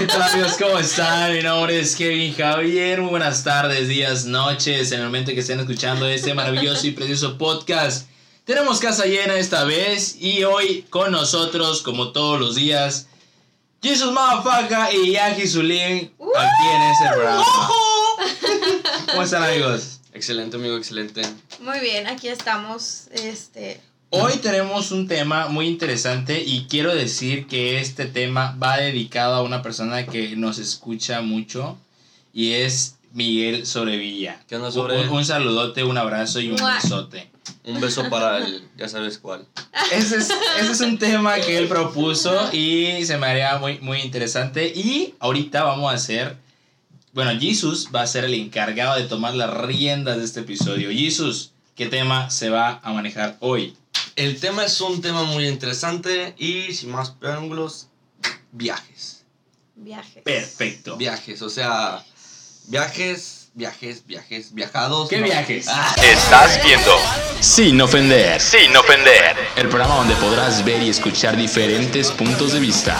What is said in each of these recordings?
¿Qué tal amigos? ¿Cómo están? Mi nombre es Kevin Javier. Muy buenas tardes, días, noches, en el momento que estén escuchando este maravilloso y precioso podcast. Tenemos casa llena esta vez y hoy con nosotros, como todos los días, Jesus Mafaca y Yaji Zulín aquí en este programa. ¿Cómo están amigos? Excelente, amigo, excelente. Muy bien, aquí estamos. Este. Hoy tenemos un tema muy interesante y quiero decir que este tema va dedicado a una persona que nos escucha mucho y es Miguel Sobrevilla. ¿Qué onda, Sobre? Un, un saludote, un abrazo y un Mua. besote. Un beso para el, ya sabes cuál. Ese es, ese es un tema que él propuso y se me haría muy, muy interesante. Y ahorita vamos a hacer. Bueno, Jesus va a ser el encargado de tomar las riendas de este episodio. Jesus, ¿qué tema se va a manejar hoy? El tema es un tema muy interesante y sin más preámbulos, viajes. Viajes. Perfecto. Viajes, o sea, viajes, viajes, viajes, viajados. ¿Qué no. viajes? Ah, Estás viendo Sin ofender. Sin ofender. El programa donde podrás ver y escuchar diferentes puntos de vista.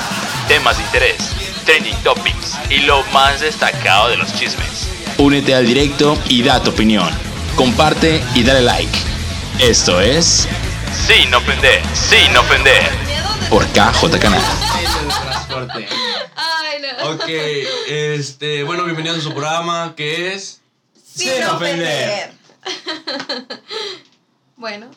Temas de interés, trending topics y lo más destacado de los chismes. Únete al directo y da tu opinión. Comparte y dale like. Esto es Sin ofender. Sin ofender. por KJ Canal. Ay, no. Ok, este, bueno, bienvenidos a su programa que es... Sin, Sin ofender. bueno,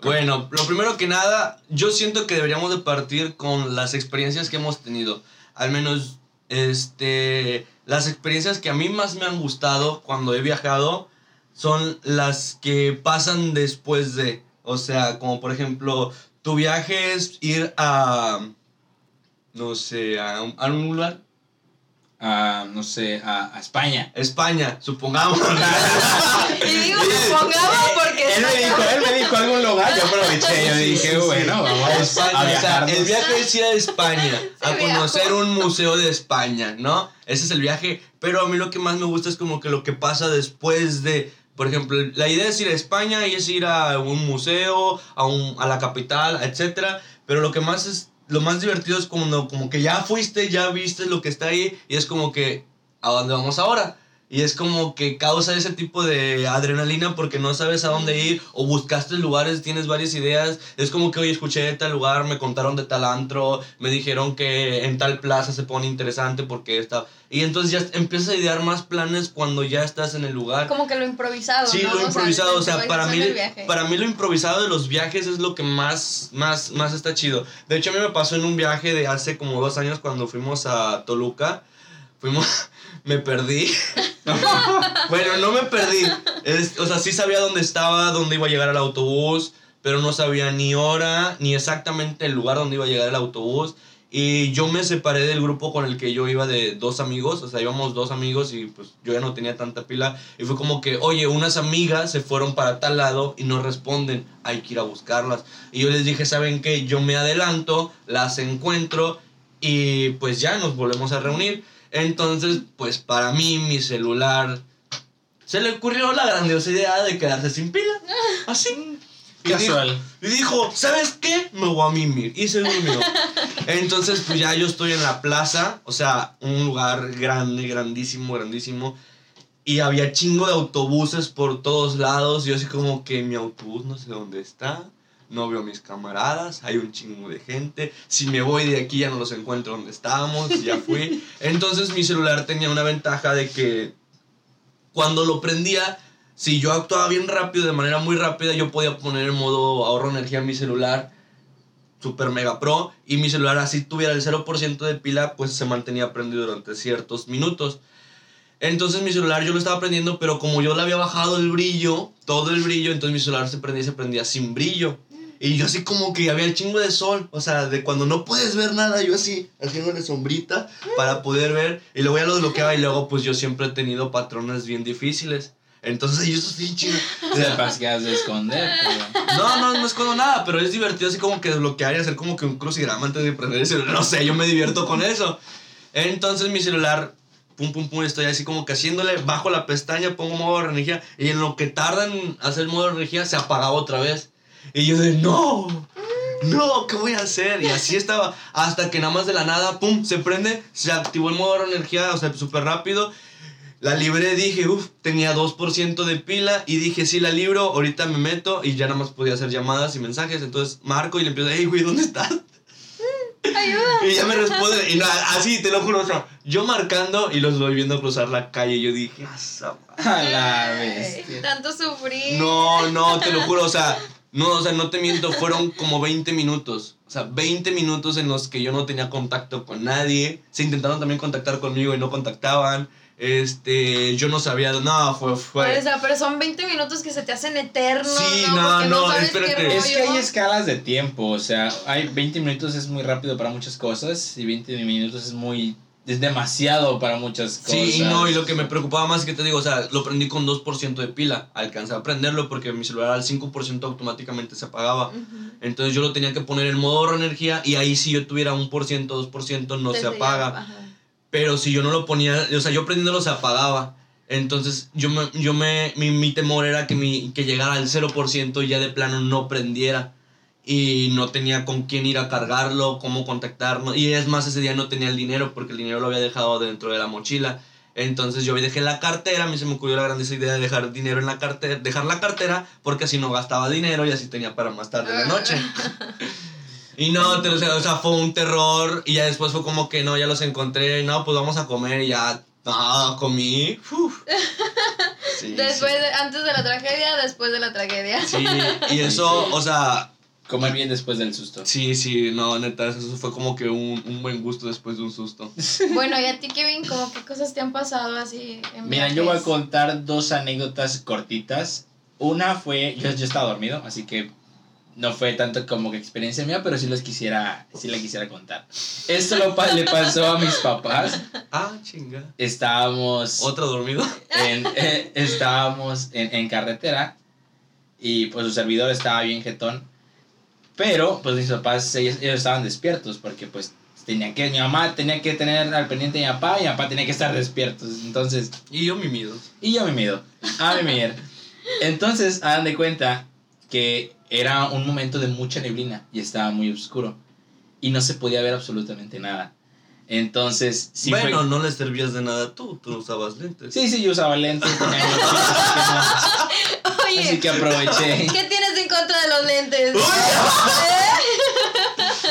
Bueno, lo primero que nada, yo siento que deberíamos de partir con las experiencias que hemos tenido. Al menos, este, las experiencias que a mí más me han gustado cuando he viajado son las que pasan después de, o sea, como por ejemplo, tu viaje es ir a, no sé, a un, a un lugar, Ah, no sé, a, a España. España, supongamos. y digo supongamos porque Él me dijo, él me dijo algún lugar, yo aproveché, yo Sí, dije, sí, sí. bueno, vamos A a, España, o sea, viajar. el viaje es ir a España, a conocer un museo de España, ¿no? Ese es el viaje, pero a mí lo que más me gusta es como que lo que pasa después de, por ejemplo, la idea es ir a España y es ir a un museo, a, un, a la capital, etcétera, pero lo que más es, lo más divertido es como, como que ya fuiste, ya viste lo que está ahí y es como que, ¿a dónde vamos ahora? Y es como que causa ese tipo de adrenalina porque no sabes a dónde ir o buscaste lugares, tienes varias ideas. Es como que hoy escuché de tal lugar, me contaron de tal antro, me dijeron que en tal plaza se pone interesante porque está... Y entonces ya empiezas a idear más planes cuando ya estás en el lugar. como que lo improvisado. Sí, ¿no? lo improvisado, o sea, para mí, el viaje. para mí lo improvisado de los viajes es lo que más, más, más está chido. De hecho, a mí me pasó en un viaje de hace como dos años cuando fuimos a Toluca. Fuimos, me perdí. bueno, no me perdí. Es- o sea, sí sabía dónde estaba, dónde iba a llegar el autobús, pero no sabía ni hora, ni exactamente el lugar donde iba a llegar el autobús. Y yo me separé del grupo con el que yo iba de dos amigos, o sea, íbamos dos amigos y pues yo ya no tenía tanta pila. Y fue como que, oye, unas amigas se fueron para tal lado y no responden, hay que ir a buscarlas. Y yo les dije, ¿saben qué? Yo me adelanto, las encuentro y pues ya nos volvemos a reunir. Entonces, pues para mí, mi celular, se le ocurrió la grandiosa idea de quedarse sin pila. Así. Y Casual. dijo- Y dijo, ¿sabes qué? Me voy a mimir. Y se durmió. Entonces, pues ya yo estoy en la plaza, o sea, un lugar grande, grandísimo, grandísimo. Y había chingo de autobuses por todos lados. Y yo así como que mi autobús no sé dónde está. No veo a mis camaradas. Hay un chingo de gente. Si me voy de aquí ya no los encuentro donde estábamos. Ya fui. Entonces mi celular tenía una ventaja de que cuando lo prendía, si yo actuaba bien rápido, de manera muy rápida, yo podía poner en modo ahorro energía en mi celular, super mega pro, y mi celular así tuviera el 0% de pila, pues se mantenía prendido durante ciertos minutos. Entonces mi celular yo lo estaba prendiendo, pero como yo le había bajado el brillo, todo el brillo, entonces mi celular se prendía y se prendía sin brillo. Y yo así como que había el chingo de sol, o sea, de cuando no puedes ver nada, yo así, haciéndole sombrita para poder ver. Y luego ya lo desbloqueaba y luego pues yo siempre he tenido patrones bien difíciles. Entonces yo eso sí chido. O sea, que has de esconder. pero- no, no, no es como nada, pero es divertido así como que desbloquear y hacer como que un crucigrama antes de prender el celular. No sé, yo me divierto con eso. Entonces mi celular, pum, pum, pum, estoy así como que haciéndole, bajo la pestaña, pongo modo de energía y en lo que tarda en hacer modo de energía se apagaba otra vez. Y yo de, no, no, ¿qué voy a hacer? Y así estaba, hasta que nada más de la nada, pum, se prende, se activó el modo de energía, o sea, súper rápido. La libré, dije, uff, tenía 2% de pila y dije, sí, la libro, ahorita me meto y ya nada más podía hacer llamadas y mensajes. Entonces marco y le empiezo, hey, güey, ¿dónde estás? Ayuda. Y ya me responde, y no, así, te lo juro, o sea, yo marcando y los voy viendo cruzar la calle. Yo dije, "Ah, esa A la bestia. Tanto sufrir. no, no, te lo juro, o sea, no, o sea, no te miento, fueron como 20 minutos. O sea, 20 minutos en los que yo no tenía contacto con nadie. Se intentaron también contactar conmigo y no contactaban. Este, yo no sabía, no, fue, fue. O sea, pero son 20 minutos que se te hacen eternos. Sí, ¿no? no, no, sabes espérate. Es que hay escalas de tiempo, o sea, hay 20 minutos es muy rápido para muchas cosas y 20 minutos es muy es demasiado para muchas cosas. Sí, y no, y lo que me preocupaba más es que te digo, o sea, lo prendí con 2% de pila. Alcancé a prenderlo porque mi celular al 5% automáticamente se apagaba. Entonces yo lo tenía que poner en modo ahorro energía y ahí si yo tuviera un por ciento, dos por ciento, no se apaga. Pero si yo no lo ponía, o sea, yo prendiéndolo se apagaba. Entonces yo me, yo me, mi, mi temor era que, mi, que llegara al 0% y ya de plano no prendiera. Y no tenía con quién ir a cargarlo, cómo contactarnos. Y es más, ese día no tenía el dinero porque el dinero lo había dejado dentro de la mochila. Entonces yo dejé la cartera, a mí se me ocurrió la grandiosa idea de dejar dinero en la cartera, dejar la cartera porque así no gastaba dinero y así tenía para más tarde en la noche. Y no, te, o, sea, fue un terror y ya después fue como que no, ya los encontré, no, pues vamos a comer y ya, no, comí. uf. Sí, Después, de- antes de la tragedia, después de la tragedia. Sí, y eso, o sea, Comer bien después del susto. sí, sí, no, neta, eso fue como que un, un buen gusto después de un susto. Bueno, y a ti, Kevin, ¿cómo qué cosas te han pasado así en Mira, yo voy a contar dos anécdotas cortitas. Una fue, yo, yo estaba dormido, así que no fue tanto como que experiencia mía, pero sí los quisiera, sí la quisiera contar. Esto lo pa- le pasó a mis papás. Ah, chinga. Estábamos ¿Otro dormido? en, eh, estábamos en, en carretera y pues su servidor estaba bien jetón. Pero pues mis papás, ellos, ellos estaban despiertos porque pues tenía que, mi mamá tenía que tener al pendiente de mi papá y mi papá tenía que estar despiertos. Entonces Y yo mi miedo. y yo me mido. A mimir. Entonces, hagan de cuenta que era un momento de mucha neblina y estaba muy oscuro. Y no se podía ver absolutamente nada. Entonces, sí bueno, fue... no le servías de nada tú, tú usabas lentes. Sí, sí, yo usaba lentes. tenía mis lentes, Oye, así que aproveché. ¿qué tienes en contra de los lentes?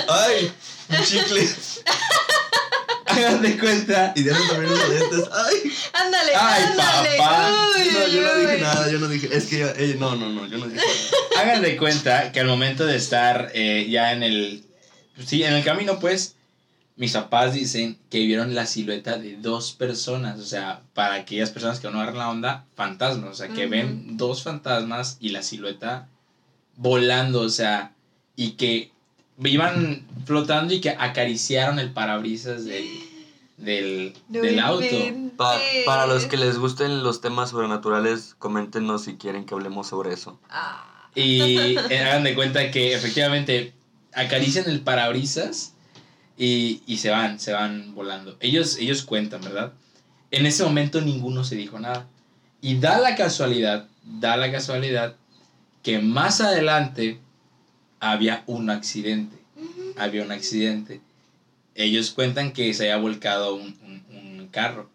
¡Ay! Un chicle. Hagan de cuenta. Y Diana también usa lentes. ¡Ay! ándale, Ay, ándale. papá. Uy, No, yo no dije uy. nada, yo no dije. Es que ella- ella- no, no, no, yo no dije nada. Hagan de cuenta que al momento de estar eh, ya en el... Sí, en el camino, pues, mis papás dicen que vieron la silueta de dos personas. O sea, para aquellas personas que no agarran la onda, fantasmas. O sea, que ven dos fantasmas y la silueta volando. O sea, y que iban flotando y que acariciaron el parabrisas del, del, No del auto. Pa- para los que les gusten los temas sobrenaturales, coméntenos si quieren que hablemos sobre eso. Ah. Y eh, hagan de cuenta que efectivamente acarician el parabrisas y, y se van, se van volando. Ellos, ellos cuentan, ¿verdad? En ese momento ninguno se dijo nada. Y da la casualidad, da la casualidad que más adelante había un accidente. Había un accidente. Ellos cuentan que se había volcado un, un- un carro.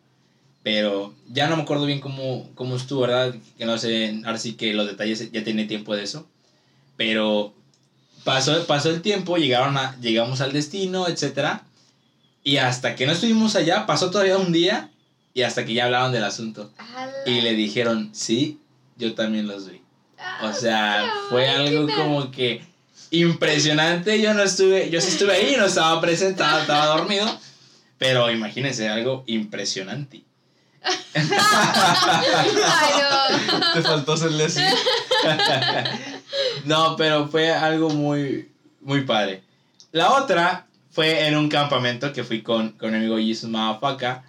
Pero ya no me acuerdo bien cómo, cómo estuvo, ¿verdad? Que no sé, ahora sí que los detalles ya tiene tiempo de eso. Pero pasó, pasó el tiempo, llegaron a, llegamos al destino, etc. Y hasta que no estuvimos allá, pasó todavía un día y hasta que ya hablaron del asunto. Y le dijeron, sí, yo también los vi. O sea, fue algo como que impresionante. Yo no estuve, yo sí estuve ahí, no estaba presentado, estaba dormido. Pero imagínense, algo impresionante. Ay, no. Te faltó hacerle así. No, pero fue algo muy, muy padre. La otra fue en un campamento que fui con, con mi amigo Jesus Mafaca.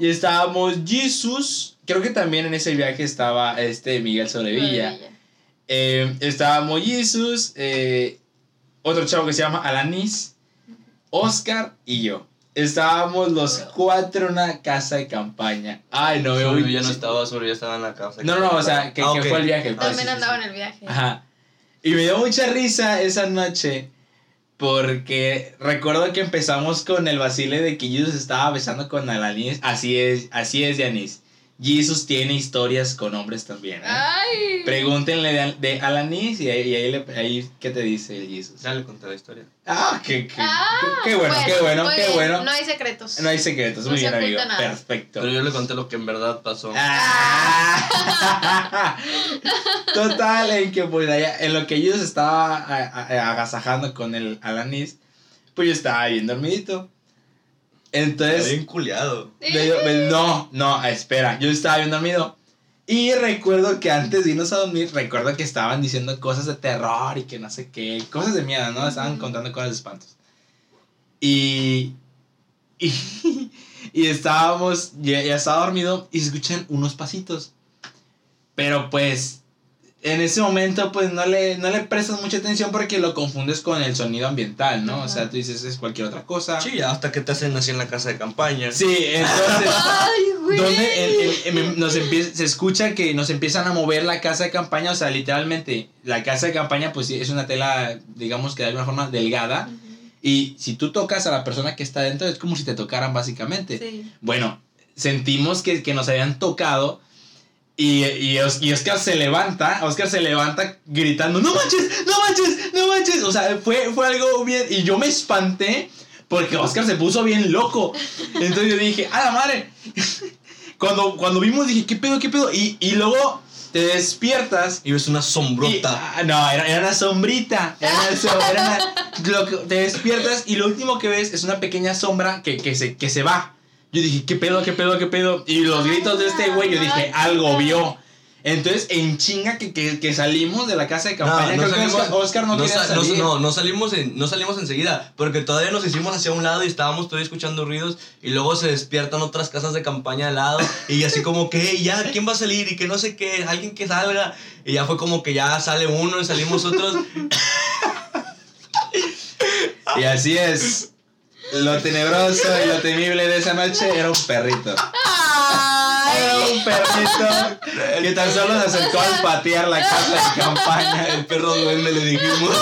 Y estábamos Jesus. Creo que también en ese viaje estaba este Miguel Sobrevilla. Eh, estábamos Jesus, eh, otro chavo que se llama Alanis, Oscar y yo. Estábamos los cuatro en una casa de campaña. Ay, no, voy. yo no estaba, solo yo estaba en la casa. No, no, o sea, que, Ah, que ok. fue el viaje. pues, También andaba en el viaje. Ajá. Y me dio mucha risa esa noche. Porque recuerdo que empezamos con el vacile de que Jesus estaba besando con Alanis. Así es, así es, Yanis. Jesus tiene historias con hombres también. ¿eh? Ay. Pregúntenle de, de Alanis y ahí, y ahí, le- ahí, ¿qué te dice el Jesus? Ya le conté la historia. Ah, qué, qué, Ah, qué bueno, qué bueno, muy qué bien. bueno. No hay secretos. No hay secretos, No muy se bien, amigo. nada. Perfecto. Pero yo le conté lo que en verdad pasó. Ah. Total, en que pues allá, en lo que ellos estaba a- a- agasajando con el Alanis, pues yo estaba bien dormidito. Está Entonces, bien culiado. no, no, espera, yo estaba bien dormido. Y recuerdo que antes de irnos a dormir, recuerdo que estaban diciendo cosas de terror y que no sé qué, cosas de miedo, ¿no? Estaban contando cosas de espantos. Y, y, y estábamos, ya, ya estaba dormido y se escuchan unos pasitos. Pero pues, en ese momento, pues no le, no le prestas mucha atención porque lo confundes con el sonido ambiental, ¿no? O sea, tú dices, es cualquier otra cosa. Sí, hasta que te hacen así en la casa de campaña. Sí, entonces... Ay, güey. donde el- el- nos empie- se escucha que nos empiezan a mover la casa de campaña, o sea, literalmente, la casa de campaña pues sí, es una tela, digamos que de alguna forma delgada, y si tú tocas a la persona que está dentro es como si te tocaran básicamente. Sí. Bueno, sentimos que, que nos habían tocado. Y, y, Os- y Oscar se levanta, Oscar se levanta gritando, no manches, no manches, no manches. O sea, fue, fue algo bien. Y yo me espanté porque Oscar se puso bien loco. Entonces yo dije, a la madre. Cuando, cuando vimos dije, ¿qué pedo, qué pedo? Y, y luego te despiertas. Y ves una y- sombrota. ah, no, era, era una sombrita. Era una som- era una- lo que- te despiertas y lo último que ves es una pequeña sombra que, que, se, que se va. Yo dije, ¿qué pedo, qué pedo, qué pedo? Y los gritos de este güey, yo dije, algo vio. Entonces, en chinga que, que, que salimos de la casa de campaña, creo que Oscar, Oscar no, quería no- salir. no, no salimos en, no salimos enseguida, porque todavía nos hicimos hacia un lado y estábamos todavía escuchando ruidos y luego se despiertan otras casas de campaña al lado y así como que, "Hey, ya, ¿quién va a salir? Y que no sé qué, alguien que salga. Y ya fue como que ya sale uno y salimos otros. Y así es. Lo tenebroso y lo temible de esa noche era un perrito. Era un perrito que tan solo se acercó al patear la casa de campaña. El perro duende le dijimos.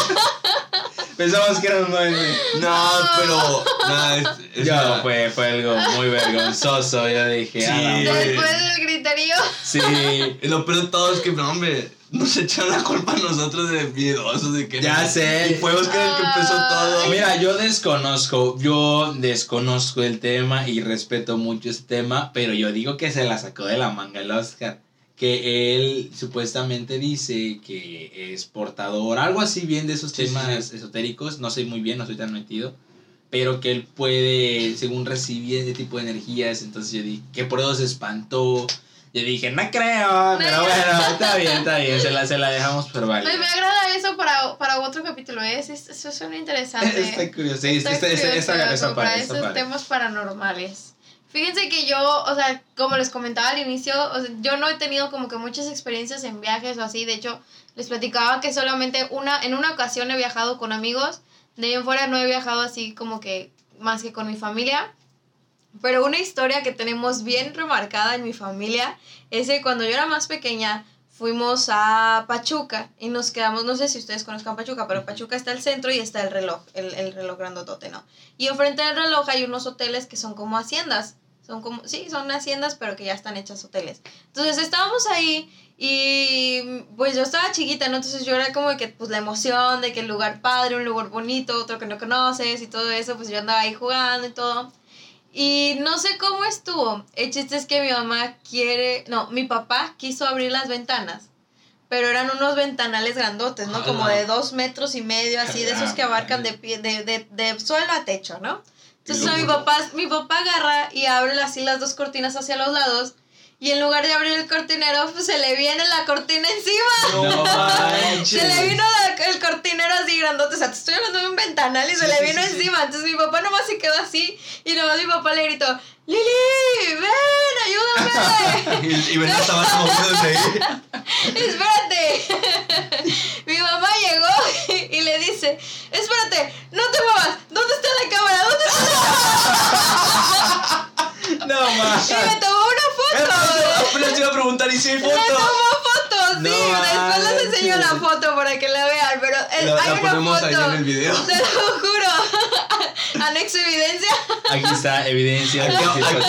Pensamos que era un duende. No, pero nada, es, es Yo, una- fue, fue algo muy vergonzoso. Yo dije, Sí. "A la madre". Después del griterío. sí. Y lo peor de todo es que, no, hombre, nos echan la culpa a nosotros de miedosos, de que Ya sé. Y fue Oscar el que empezó todo. Mira, yo desconozco, yo desconozco el tema y respeto mucho ese tema, pero yo digo que se la sacó de la manga el Oscar. Que él supuestamente dice que es portador, algo así bien de esos Sí, sí, temas esotéricos, no sé muy bien, no estoy tan metido, pero que él puede, según recibir ese tipo de energías, entonces yo dije, que por eso se espantó. Yo dije, no creo, pero bueno, está bien, está bien, se la, se la dejamos por válida. Pues me agrada eso para, para otro capítulo. ¿eh? Es, es- eso suena interesante. Está curioso, sí, Está esta, esta, esta, curioso esta para parte, esta esos parte. temas paranormales. Fíjense que yo, o sea, como les comentaba al inicio, o sea, yo no he tenido como que muchas experiencias en viajes o así. De hecho, les platicaba que solamente una, en una ocasión he viajado con amigos. De ahí en fuera no he viajado así como que más que con mi familia. Pero una historia que tenemos bien remarcada en mi familia es que cuando yo era más pequeña fuimos a Pachuca y nos quedamos, no sé si ustedes conozcan Pachuca, pero Pachuca está el centro y está el reloj, el, el reloj grandotote, ¿no? Y enfrente del reloj hay unos hoteles que son como haciendas, son como, sí, son haciendas, pero que ya están hechas hoteles. Entonces estábamos ahí y pues yo estaba chiquita, ¿no? Entonces yo era como que pues la emoción de que el lugar padre, un lugar bonito, otro que no conoces y todo eso, pues yo andaba ahí jugando y todo. Y no sé cómo estuvo. El chiste es que mi mamá quiere, no, mi papá quiso abrir las ventanas, pero eran unos ventanales grandotes, ¿no? Como de dos metros y medio, así, de esos que abarcan de, pie, de, de, de suelo a techo, ¿no? Entonces mi papá, mi papá agarra y abre así las dos cortinas hacia los lados y en lugar de abrir el cortinero, pues se le viene la cortina encima. No. Se le vino la- el cortinero así grandote, o sea, te estoy hablando de un ventanal y se Sí, le vino sí, encima. Entonces mi papá nomás se quedó así y nomás mi papá le gritó, Lili, ven, ayúdame. Y, y hasta abajo moviéndose ahí. espérate. mi mamá llegó y, y le dice, espérate, no te muevas, ¿dónde está la cámara? ¿Dónde está No más. Y me tomó una foto. Te iba a preguntar, ¿y si hay Me foto? tomó fotos sí, después les enseño la foto para que la vean, pero el- La- hay la una ponemos foto. ahí en el video. Te lo juro. Anexo evidencia. Aquí está evidencia. Aquí,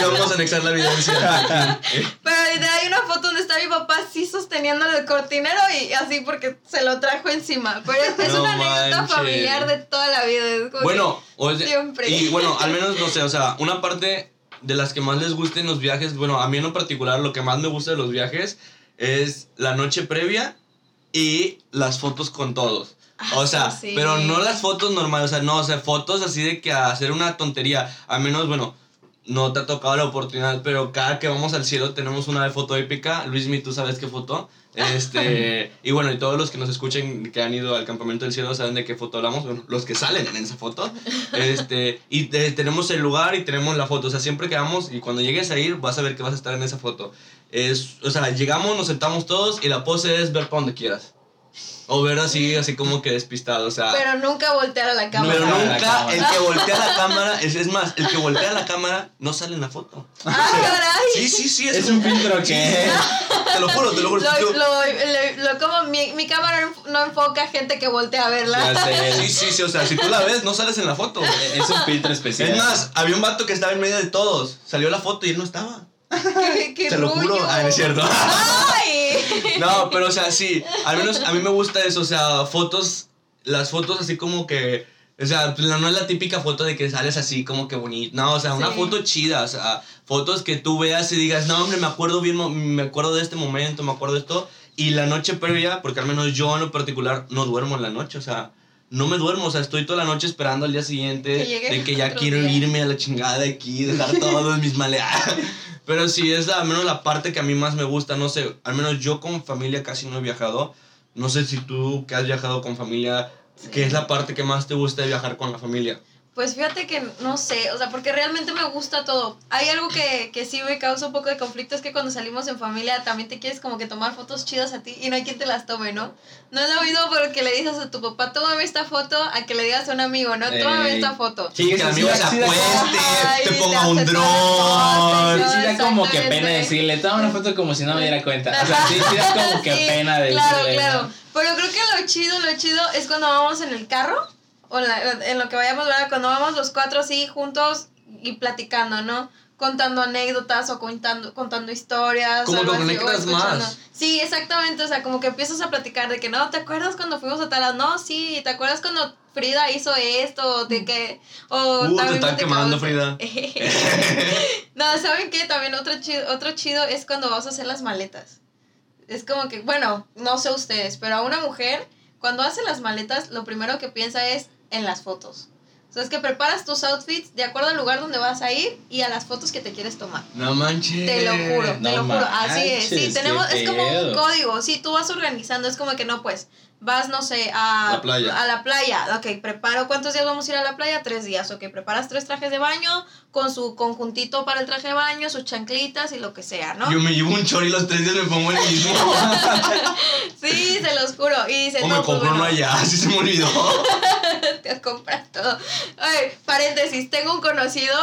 vamos a anexar la evidencia. Pero hay una foto donde está mi papá así sosteniendo el cortinero y así porque se lo trajo encima. Pero es, es No una anécdota familiar de toda la vida. es como Bueno, o sea, Siempre. y bueno, al menos no sé, o sea, una parte de las que más les gusten los viajes, bueno, a mí en lo particular lo que más me gusta de los viajes es la noche previa y las fotos con todos. O sea, sí. pero no las fotos normales, o sea, no, o sea, fotos así de que hacer una tontería, al menos, bueno, no te ha tocado la oportunidad, pero cada que vamos al cielo tenemos una foto épica. Luismi, tú sabes qué foto. Este, y bueno, y todos los que nos escuchen que han ido al campamento del cielo saben de qué foto hablamos, bueno, los que salen en esa foto. Este, y eh, tenemos el lugar y tenemos la foto, o sea, siempre que vamos y cuando llegues a ir vas a ver que vas a estar en esa foto. Es, o sea, llegamos, nos sentamos todos y la pose es ver para donde quieras. O ver así, así como que despistado, o sea. Pero nunca voltear a la cámara. Pero a nunca el que voltea la cámara, es, es más, el que voltea la cámara no sale en la foto. Ah, caray. Sí, sí, sí, es, Es un filtro que. Te lo juro, te lo juro. Lo, Yo- lo, lo- lo- como mi, mi cámara no enfoca gente que voltea a verla. Ya sé, Sí, sí, sí, o sea, si tú la ves, no sales en la foto. Es un filtro especial. Es más, había un vato que estaba en medio de todos. Salió la foto y él no estaba. Qué, qué Te lo juro. Ah, no es cierto. Ay. No, pero o sea, sí. Al menos a mí me gusta eso. O sea, fotos. Las fotos así como que. O sea, pues, no es la típica foto de que sales así como que bonito. No, o sea, una Sí. foto chida. O sea, fotos que tú veas y digas, no, hombre, me acuerdo bien, me acuerdo de este momento, me acuerdo de esto. Y la noche previa, porque al menos yo en lo particular no duermo en la noche. O sea, no me duermo. O sea, estoy toda la noche esperando al día siguiente. Que de que ya quiero día. irme a la chingada de aquí, dejar todos mis males. Pero sí, es la- al menos la parte que a mí más me gusta. No sé, al menos yo con familia casi no he viajado. No sé si tú que has viajado con familia, ¿qué es la parte que más te gusta de viajar con la familia? Pues fíjate que no sé, o sea, porque realmente me gusta todo. Hay algo que, que sí me causa un poco de conflicto, es que cuando salimos en familia también te quieres como que tomar fotos chidas a ti y no hay quien te las tome, ¿no? No es lo mismo porque le dices a tu papá, tómame esta foto, a que le digas a un amigo, ¿no? Tómame Ey. esta foto. Sí, que el amigo se acueste, Ay, te ponga un dron. Sí da como que pena decirle, toma una foto como si no me diera cuenta. O sea, sí, sí da como que Sí, pena decirle. Claro, ¿no? claro. Pero creo que lo chido, lo chido es cuando vamos en el carro, la- en lo que vayamos, ¿verdad? Cuando vamos los cuatro así juntos y platicando, ¿no? Contando anécdotas o contando, contando historias. Como o algo que así, o conectas más. Sí, exactamente. O sea, como que empiezas a platicar de que, no, ¿te acuerdas cuando fuimos a tal? No, sí, ¿te acuerdas cuando Frida hizo esto? De que. O Uh, te están quemando, Frida. no, ¿saben qué? También otro chido, otro chido es cuando vas a hacer las maletas. Es como que, bueno, no sé ustedes, pero a una mujer, cuando hace las maletas, lo primero que piensa es en las fotos. O sea, es que preparas tus outfits de acuerdo al lugar donde vas a ir y a las fotos que te quieres tomar. No manches. Te lo juro, te No lo juro. Así es. Sí, tenemos, es como un código. Sí, tú vas organizando, es como que no, pues, vas, no sé, a La playa. A la playa. Ok, preparo. ¿Cuántos días vamos a ir a la playa? Tres días. Ok, preparas tres trajes de baño con su conjuntito para el traje de baño, sus chanclitas y lo que sea, ¿no? Yo me llevo un chor y los tres días me pongo el mismo. Sí, se los juro. Y dice, o no, me pues, compro uno bueno, allá, así se me olvidó. te compras todo. Ay, paréntesis, tengo un conocido.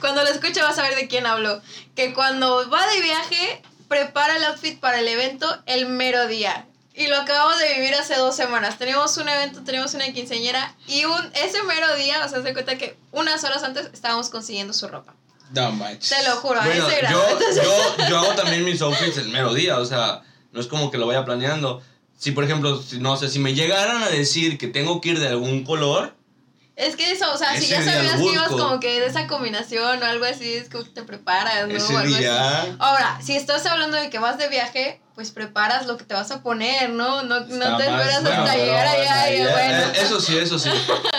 cuando lo escuche vas a ver de quién hablo. Que cuando va de viaje, prepara el outfit para el evento el mero día. Y lo acabamos de vivir hace dos semanas. Teníamos un evento, teníamos una quinceañera. Y un, ese mero día, o sea, se cuenta que unas horas antes estábamos consiguiendo su ropa. No manches. Te lo juro, a Bueno, ese grado. yo, Entonces- yo, yo hago también mis outfits el mero día, o sea, no es como que lo vaya planeando. Si, por ejemplo, no sé, si me llegaran a decir que tengo que ir de algún color, Es que eso, o sea, si ya sabías que ibas como que de esa combinación o algo así, es como que te preparas, ¿no? ese O algo así. Ahora, si estás hablando de que vas de viaje, pues preparas lo que te vas a poner, ¿no? No, no te esperas hasta llegar allá y bueno, Eso sí, eso sí.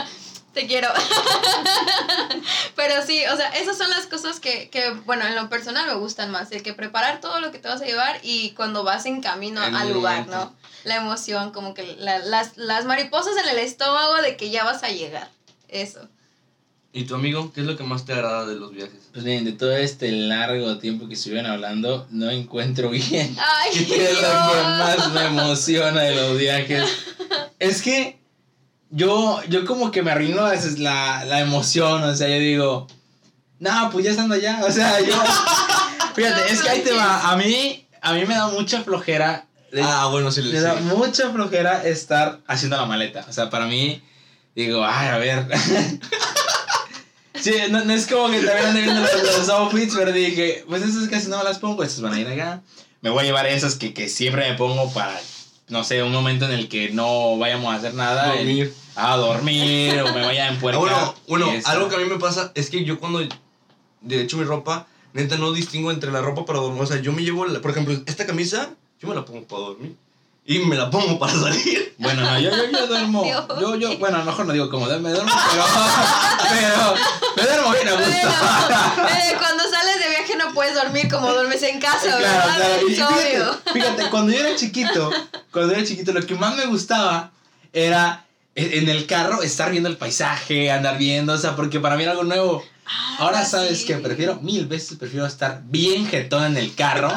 te quiero. Pero sí, o sea, esas son las cosas que, que, bueno, en lo personal me gustan más, el que preparar todo lo que te vas a llevar y cuando vas en camino En al lugar, momento. ¿no? La emoción, como que la- las, las mariposas en el estómago de que ya vas a llegar. Eso. ¿Y tu amigo? ¿Qué es lo que más te agrada de los viajes? Pues bien, de todo este largo tiempo que estuvieron hablando, no encuentro bien Ay, qué es lo que Dios. más me emociona de los viajes. Es que yo, yo como que me arruino a veces la, la emoción, o sea, yo digo, no, pues ya estando allá, o sea, yo... Fíjate, No es que ahí te va, a mí, a mí me da mucha flojera. Ah, bueno, sí, me sí. da mucha flojera estar haciendo la maleta. O sea, para mí, digo, ay, a ver. sí, no, no es como que también ande viendo los, los outfits, pero dije, pues esas casi no me las pongo, estas van a ir acá. Me voy a llevar esas que, que siempre me pongo para, no sé, un momento en el que no vayamos a hacer nada. Dormir. A dormir, o me vaya a Ah, empuercar. y eso. algo que a mí me pasa es que yo cuando de hecho mi ropa, neta no distingo entre la ropa para dormir. O sea, yo me llevo, la- por ejemplo, esta camisa, yo me la pongo para dormir. Y me la pongo para salir. Bueno, no, yo, yo, yo duermo. Dios. Yo, yo, bueno, a lo mejor no digo cómo me duermo, pero. Pero. Me duermo bien a gusto. Bueno, eh, cuando sales de viaje no puedes dormir como duermes en casa, Claro, ¿verdad? claro. Y Es obvio. fíjate, fíjate, cuando yo era chiquito, cuando era chiquito, lo que más me gustaba era e- en el carro estar viendo el paisaje, andar viendo, o sea, porque para mí era algo nuevo. Ahora Ah, sabes sí. que prefiero, mil veces prefiero estar bien jetón en el carro,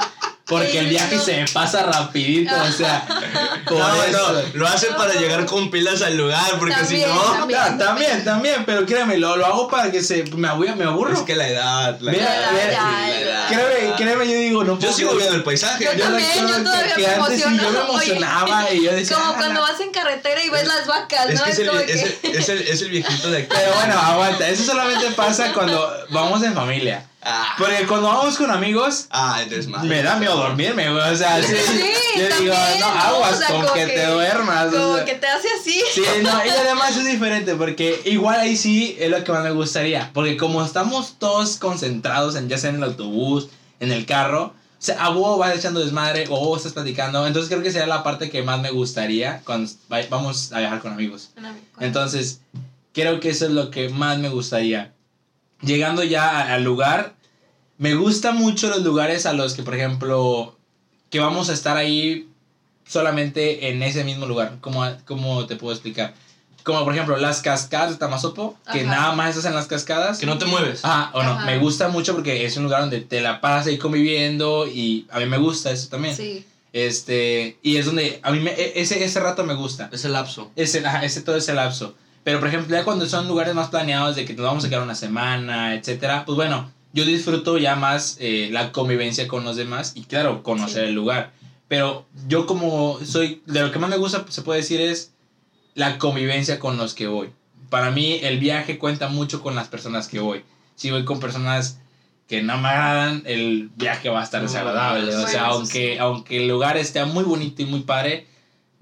porque el viaje se me pasa rapidito, o sea, por No, eso. no, lo hacen para llegar con pilas al lugar, porque si no, también. También, también, pero créeme, lo, lo hago para que se me, abu- me aburro. es que la edad, la Mira, edad, mira, la edad. Créeme, créeme, yo digo, no Yo puedo sigo creer. viendo el paisaje. Yo Yo también, recuerdo yo todavía que, me sí, yo me emociono. Oye, emocionaba y yo decía. Como "Ah, cuando la-". vas en carretera y ves las vacas, Es ¿no? que es el, como es, que... el, es, el, es el viejito de aquí. Pero bueno, aguanta, eso solamente pasa cuando vamos en familia. Ah, Porque cuando vamos con amigos, ah me da miedo dormirme, güey. O sea, sí. Sí, yo digo, también, no, ¿no? aguas O sea, con como que, te duermas. o Como sea. que te hace así. Sí, no, y además es diferente porque igual ahí sí es lo que más me gustaría. Porque como estamos todos concentrados en ya sea en el autobús, en el carro, o sea, a vos vas echando desmadre o vos estás platicando. Entonces creo que sería la parte que más me gustaría cuando vamos a viajar con amigos. Entonces, creo que eso es lo que más me gustaría. Llegando ya al lugar, me gustan mucho los lugares a los que, por ejemplo, que vamos a estar ahí solamente en ese mismo lugar. ¿Cómo, cómo te puedo explicar? Como por ejemplo las cascadas de Tamazopo, que Ajá. nada más estás en las cascadas. Que no te mueves. Ah, o no, Ajá. me gusta mucho porque es un lugar donde te la pasas ahí conviviendo y a mí me gusta eso también. Sí. Este, y es donde a mí me, e- ese, ese rato me gusta. Es el lapso. Ese, ese todo ese lapso. Pero por ejemplo, ya cuando son lugares más planeados de que nos vamos a quedar una semana, etcétera, pues bueno, yo disfruto ya más eh, la convivencia con los demás y claro, conocer Sí. el lugar. Pero yo como soy, de lo que más me gusta, se puede decir, es la convivencia con los que voy. Para mí el viaje cuenta mucho con las personas que voy. Si voy con personas que no me agradan, el viaje va a estar No, desagradable. o sea, aunque, aunque el lugar esté muy bonito y muy padre,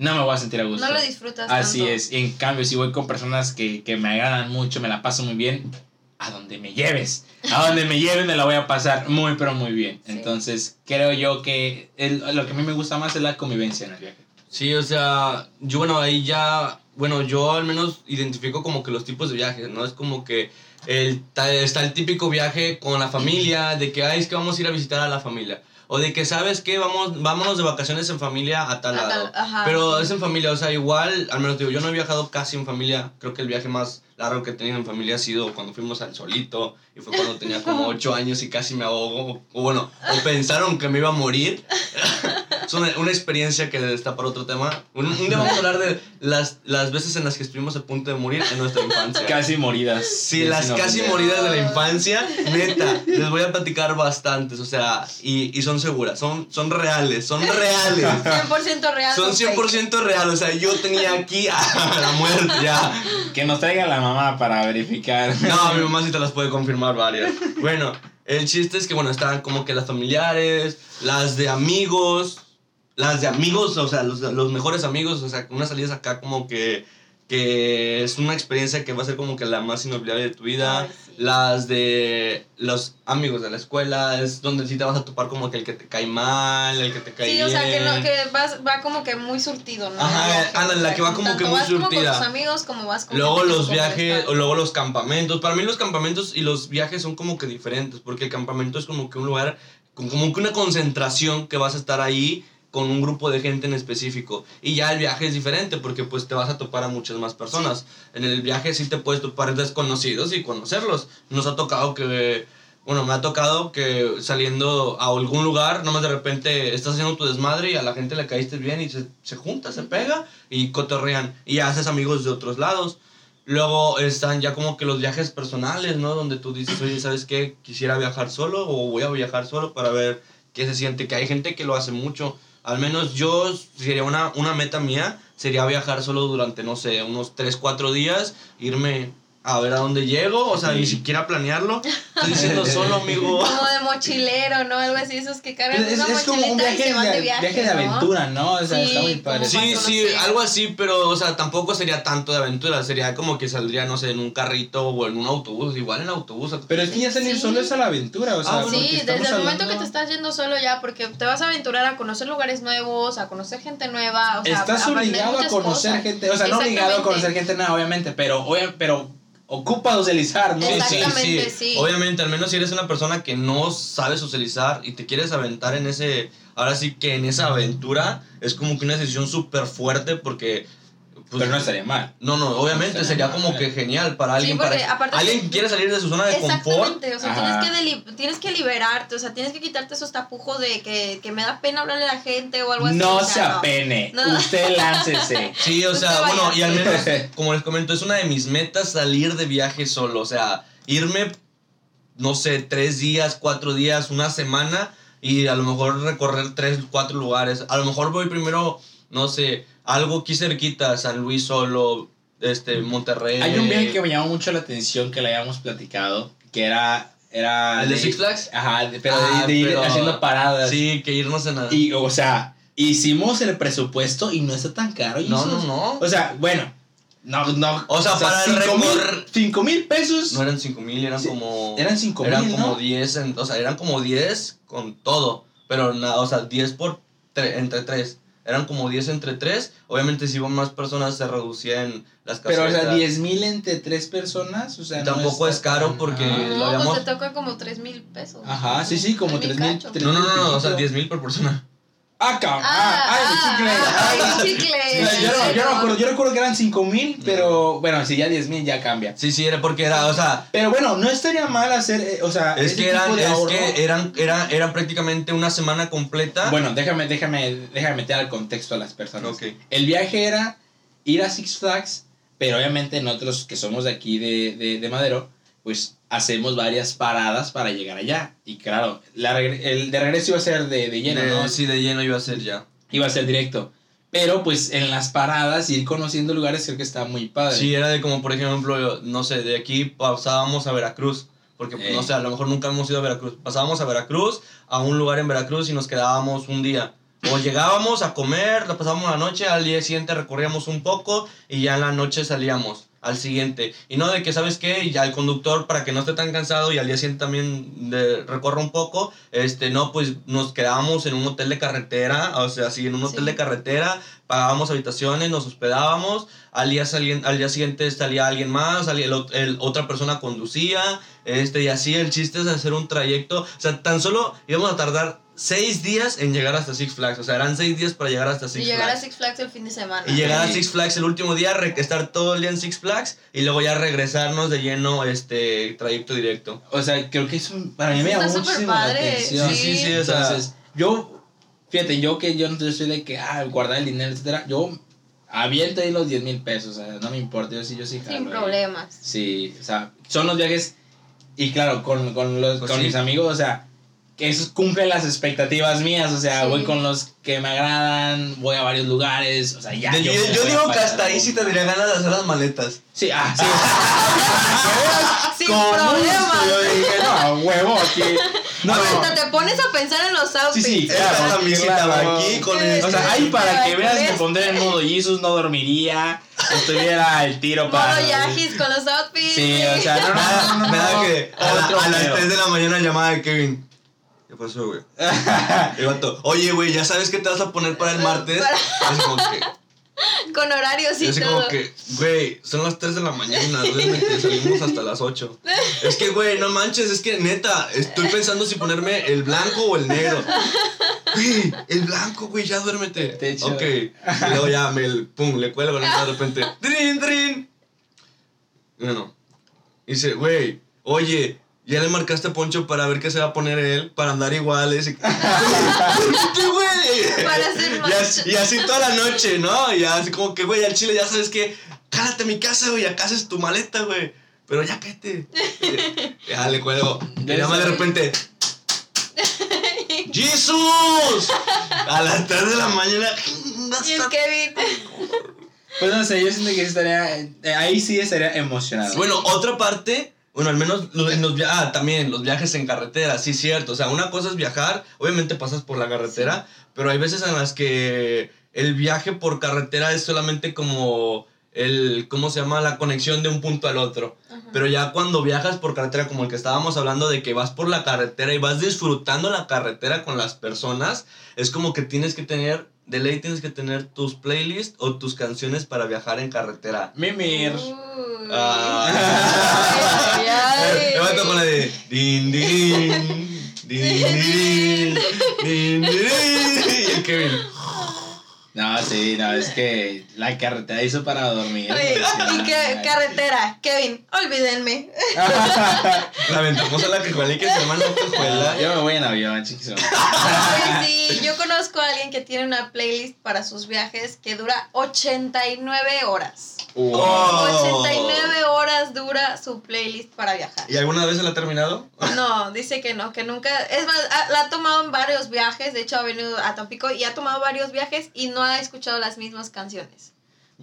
no me voy a sentir a gusto. No lo disfrutas Así tanto. es. En cambio, si voy con personas que, que me agradan mucho, me la paso muy bien, a donde me lleves. A donde me lleves me la voy a pasar muy, pero muy bien. Sí. Entonces, creo yo que el- lo que a mí me gusta más es la convivencia en el viaje. Sí, o sea, yo bueno, ahí ya, bueno, yo al menos identifico como que los tipos de viajes, ¿no? Es como que el, está el típico viaje con la familia, de que, ay, es que vamos a ir a visitar a la familia. O de que, ¿sabes qué? Vamos, vámonos de vacaciones en familia a tal A tal- lado. ajá, Pero sí. es en familia, o sea, igual, al menos digo, yo no he viajado casi en familia. Creo que el viaje más largo que he tenido en familia ha sido cuando fuimos al Solito. Y fue cuando tenía como 8 años y casi me ahogo. O bueno, o pensaron que me iba a morir. es una, una experiencia que está para otro tema. Un, un día vamos a hablar de las, las veces en las que estuvimos a punto de morir en nuestra infancia. Casi moridas. Sí, las casi moridas de la infancia, neta, les voy a platicar bastantes, o sea, y, y son seguras, son, son reales, son reales. 100% real. Son no fake. 100% reales, o sea, yo tenía aquí a la muerte ya. Que nos traiga la mamá para verificar. No, mi mamá sí te las puede confirmar varias. Bueno, el chiste es que, bueno, estaban como que las familiares, las de amigos, las de amigos, o sea, los, los mejores amigos, o sea, unas salidas acá como que, que es una experiencia que va a ser como que la más inolvidable de tu vida. Ay, sí. Las de los amigos de la escuela, es donde sí te vas a topar como que el que te cae mal, el que te cae Sí, bien. o sea, que, no, que vas, va como que muy surtido, ¿no? Ajá, o la sea, que va como tanto que muy vas como con tus amigos, como vas con Luego los viajes, o luego los campamentos. Para mí los campamentos y los viajes son como que diferentes, porque el campamento es como que un lugar, con- como que una concentración que vas a estar ahí con un grupo de gente en específico. Y ya el viaje es diferente, porque pues te vas a topar a muchas más personas. En el viaje sí te puedes topar desconocidos y conocerlos. Nos ha tocado que... Bueno, me ha tocado que saliendo a algún lugar, nomás de repente estás haciendo tu desmadre y a la gente le caíste bien y se, se junta, se pega y cotorrean. Y ya haces amigos de otros lados. Luego están ya como que los viajes personales, ¿no? Donde tú dices, oye, ¿sabes qué? Quisiera viajar solo o voy a viajar solo para ver qué se siente, que hay gente que lo hace mucho. Al menos yo, sería una, una meta mía, sería viajar solo durante, no sé, unos 3, 4 días, irme a ver a dónde llego, o sea, ni siquiera planearlo. Estoy diciendo solo, amigo. Como de mochilero, ¿no? Algo así, esos que cargan Es, una es como un mochilita y viaje, se van de viaje, viaje de aventura, ¿no? O sea, Sí, está muy padre. Sí, sí, algo así, pero, o sea, tampoco sería tanto de aventura, sería como que saldría, no sé, en un carrito o en un autobús, igual en autobús. Pero es que ya salir Sí. solo es a la aventura, o sea, Ah, Sí, desde el momento que hablando- te estás yendo solo ya, porque te vas a aventurar a conocer lugares nuevos, a conocer gente nueva, o sea, Estás obligado a conocer cosas. gente, o sea, no obligado a conocer gente nada, obviamente, pero, pero ocupa socializar, ¿no? Sí, sí, sí. sí. Obviamente, al menos si eres una persona que no sabe socializar y te quieres aventar en ese, ahora sí que en esa aventura, es como que una decisión súper fuerte porque... pues, Pero no estaría mal. No, no, obviamente No sería como que genial para Sí, alguien, porque para aparte- alguien que quiere salir de su zona de confort. Exactamente, o sea, tienes que, deli- tienes que liberarte, o sea, tienes que quitarte esos tapujos de que, que me da pena hablarle a la gente o algo así. No o se sea, no. apene, No. usted láncese. Sí, o sea, bueno, vayas. y al menos, como les comento, es una de mis metas salir de viaje solo. O sea, irme, no sé, tres días, cuatro días, una semana y a lo mejor recorrer tres, cuatro lugares. A lo mejor voy primero, no sé, algo aquí cerquita, San Luis solo, este, Monterrey. Hay un viaje que me llamó mucho la atención que le habíamos platicado, que era... era ¿El de Six Flags? Ajá, pero Ah, de, de ir pero- haciendo paradas. Sí, que irnos en... la- Y, o sea, hicimos el presupuesto y no está tan caro. No, no, no. O sea, bueno, no, no. O sea, para el cinco mil, recor- cinco mil pesos. No eran 5 mil, eran Sí, como. eran 5,000, Eran ¿no? como 10, en- o sea, eran como 10 con todo. Pero nada, o sea, 10 por tre- entre 3. Eran como 10 entre 3. Obviamente, si iban más personas, se reducían las pero, o sea, casetas. 10 mil entre tres personas. O sea, no Tampoco está es caro tan- porque- Ajá. lo No, habíamos- pues te toca como 3 mil pesos. Ajá, sí, sí, como Tres 3 mil. No, no, no, no, o sea, piquito. 10 mil por persona. Ah, cabrón. Ah, Ah, ay, el chicle. ah, Ay, el sí. chicle. Sí, yo, no, yo no recuerdo, yo recuerdo que eran 5 mil, pero bueno, si ya 10 mil ya cambia. Sí, sí, era porque era, o sea, Pero bueno, no estaría mal hacer, eh, o sea, es ese que eran, tipo de es ahorro. que eran, era, eran prácticamente una semana completa. Bueno, déjame, déjame, déjame meter al contexto a las personas. Ok. El viaje era ir a Six Flags, pero obviamente nosotros que somos de aquí de, de, de Madero, pues hacemos varias paradas para llegar allá. Y claro, la regre- el de regreso iba a ser de, de lleno, De- ¿no? Sí, de lleno iba a ser ya. Iba a ser directo. Pero pues en las paradas, ir conociendo lugares creo que está muy padre. Sí, era de como, por ejemplo, no sé, de aquí pasábamos a Veracruz. Porque, pues, Ey. no sé, a lo mejor nunca hemos ido a Veracruz. Pasábamos a Veracruz, a un lugar en Veracruz y nos quedábamos un día. O llegábamos a comer, la pasábamos la noche, al día siguiente recorríamos un poco y ya en la noche salíamos al siguiente. Y no de que, ¿sabes qué? Y ya el conductor, para que no esté tan cansado y al día siguiente también de, recorra un poco, este, no, pues nos quedábamos en un hotel de carretera, o sea, sí, en un hotel Sí. de carretera, pagábamos habitaciones, nos hospedábamos, al día, salien- al día siguiente salía alguien más, salía el, el- otra persona conducía, este, y así el chiste es hacer un trayecto, o sea, tan solo íbamos a tardar seis días en llegar hasta Six Flags, o sea, eran seis días para llegar hasta Y Six llegar a Flags. Six Flags el fin de semana. Y llegar a. Six Flags el último día, estar todo el día en Six Flags y luego ya regresarnos de lleno este trayecto directo. O sea, creo que eso para mí me llamó muchísimo la atención. Sí, sí, sí, o sea, Entonces, yo, fíjate, yo que yo no soy de que, ah, guardar el dinero, etcétera, yo aviento ahí los 10 mil pesos, o sea, no me importa, yo sí, yo sí jalo Sin problemas. Sí, o sea, son los viajes, y claro, con, con, los, Pues con sí. mis amigos, o sea, que eso cumple las expectativas mías, o sea, Sí. voy con los que me agradan, voy a varios lugares, o sea, ya. yo, me yo digo que hasta ahí sí tendría ganas de hacer las maletas. Sí, ah, sí. Sin gusto, Yo dije, no, a huevo, aquí. No, Hasta te pones a pensar en los outfits. Sí, sí, claro, camisita claro. aquí con Sí, el... O sea, ahí para que veas me Este. pondré en modo Jesus, no dormiría, estuviera el tiro para... Modo yajis con los outfits. Sí, o sea, no, no, no, no, no, Nada no, que a, la- otro a las pedo. 3 de la mañana llamada de Kevin. ¿Qué pasó, güey? El vato, oye, güey, ¿ya sabes qué te vas a poner para el martes? Para- Así como que, Con horarios y así todo. como que, güey, son las 3 de la mañana, duérmete, salimos hasta las 8. Es que, güey, no manches, es que neta, estoy pensando si ponerme el blanco o el negro. Güey, el blanco, güey, ya duérmete. Techo. Ok. Y luego ya me, pum, le cuelgo, ¿no? de repente, drin, drin. Bueno, dice, güey, oye, ya le marcaste a Poncho para ver qué se va a poner él, para andar iguales. Y... ¡Duérmete, güey! Para hacer Y así, y así toda la noche, ¿no? Y así como que, güey, al chile ya sabes que, cálate a mi casa, güey, acá haces tu maleta, güey. Pero ya cállate. ya le cuelgo. Y más de repente, ¡Jesús! A las 3 de la mañana. Y el Kevin. Pues no sé, yo siento que estaría. eh, ahí sí estaría emocionado. Bueno, otra parte, bueno, al menos en los via- ah, también los viajes en carretera, sí, cierto. O sea, una cosa es viajar, obviamente pasas por la carretera, pero hay veces en las que el viaje por carretera es solamente como el, ¿cómo se llama? La conexión de un punto al otro. Pero ya cuando viajas por carretera, como el que estábamos hablando de que vas por la carretera y vas disfrutando la carretera con las personas, es como que tienes que tener, de ley tienes que tener tus playlists o tus canciones para viajar en carretera. Mimir. Ah. Mato con la de din din din din din din y el Kevin. No, sí, no, es que la carretera hizo para dormir. Oye, y que carretera, Kevin, olvídenme. La ventajosa la y que se llama la cajuela. Yo me voy en avión, chiquis. Oye, sí, yo conozco a alguien que tiene una playlist para sus viajes que dura 89 horas. Oh. 89 horas dura su playlist para viajar. ¿Y alguna vez se la ha terminado? No, dice que no, que nunca. Es más, ha- la ha tomado en varios viajes. De hecho, ha venido a Tampico y ha tomado varios viajes y no ha escuchado las mismas canciones.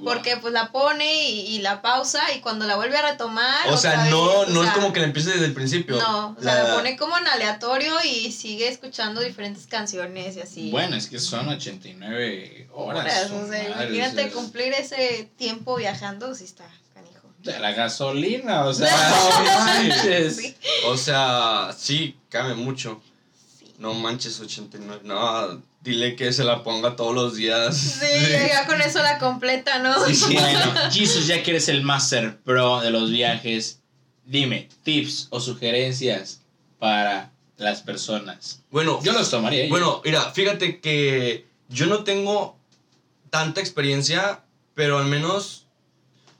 Porque pues la pone y, y la pausa y cuando la vuelve a retomar. O sea, no, vez, o no es sea, como que la empiece desde el principio. No, o sea, la pone como en aleatorio y sigue escuchando diferentes canciones y así. Bueno, es que son 89 horas. O sea, imagínate o sea, cumplir ese tiempo viajando, sí está canijo. de la gasolina, o sea, no manches. Sí. O sea, sí, cambia mucho. No manches, 89. No, dile que se la ponga todos los días. Sí, ya con eso la completa, ¿no? Sí, sí. Bueno, Jesus, ya que eres el Master Pro de los viajes, dime tips o sugerencias para las personas. Bueno, Yo los tomaría. ¿eh? Bueno, mira, fíjate que yo no tengo tanta experiencia, pero al menos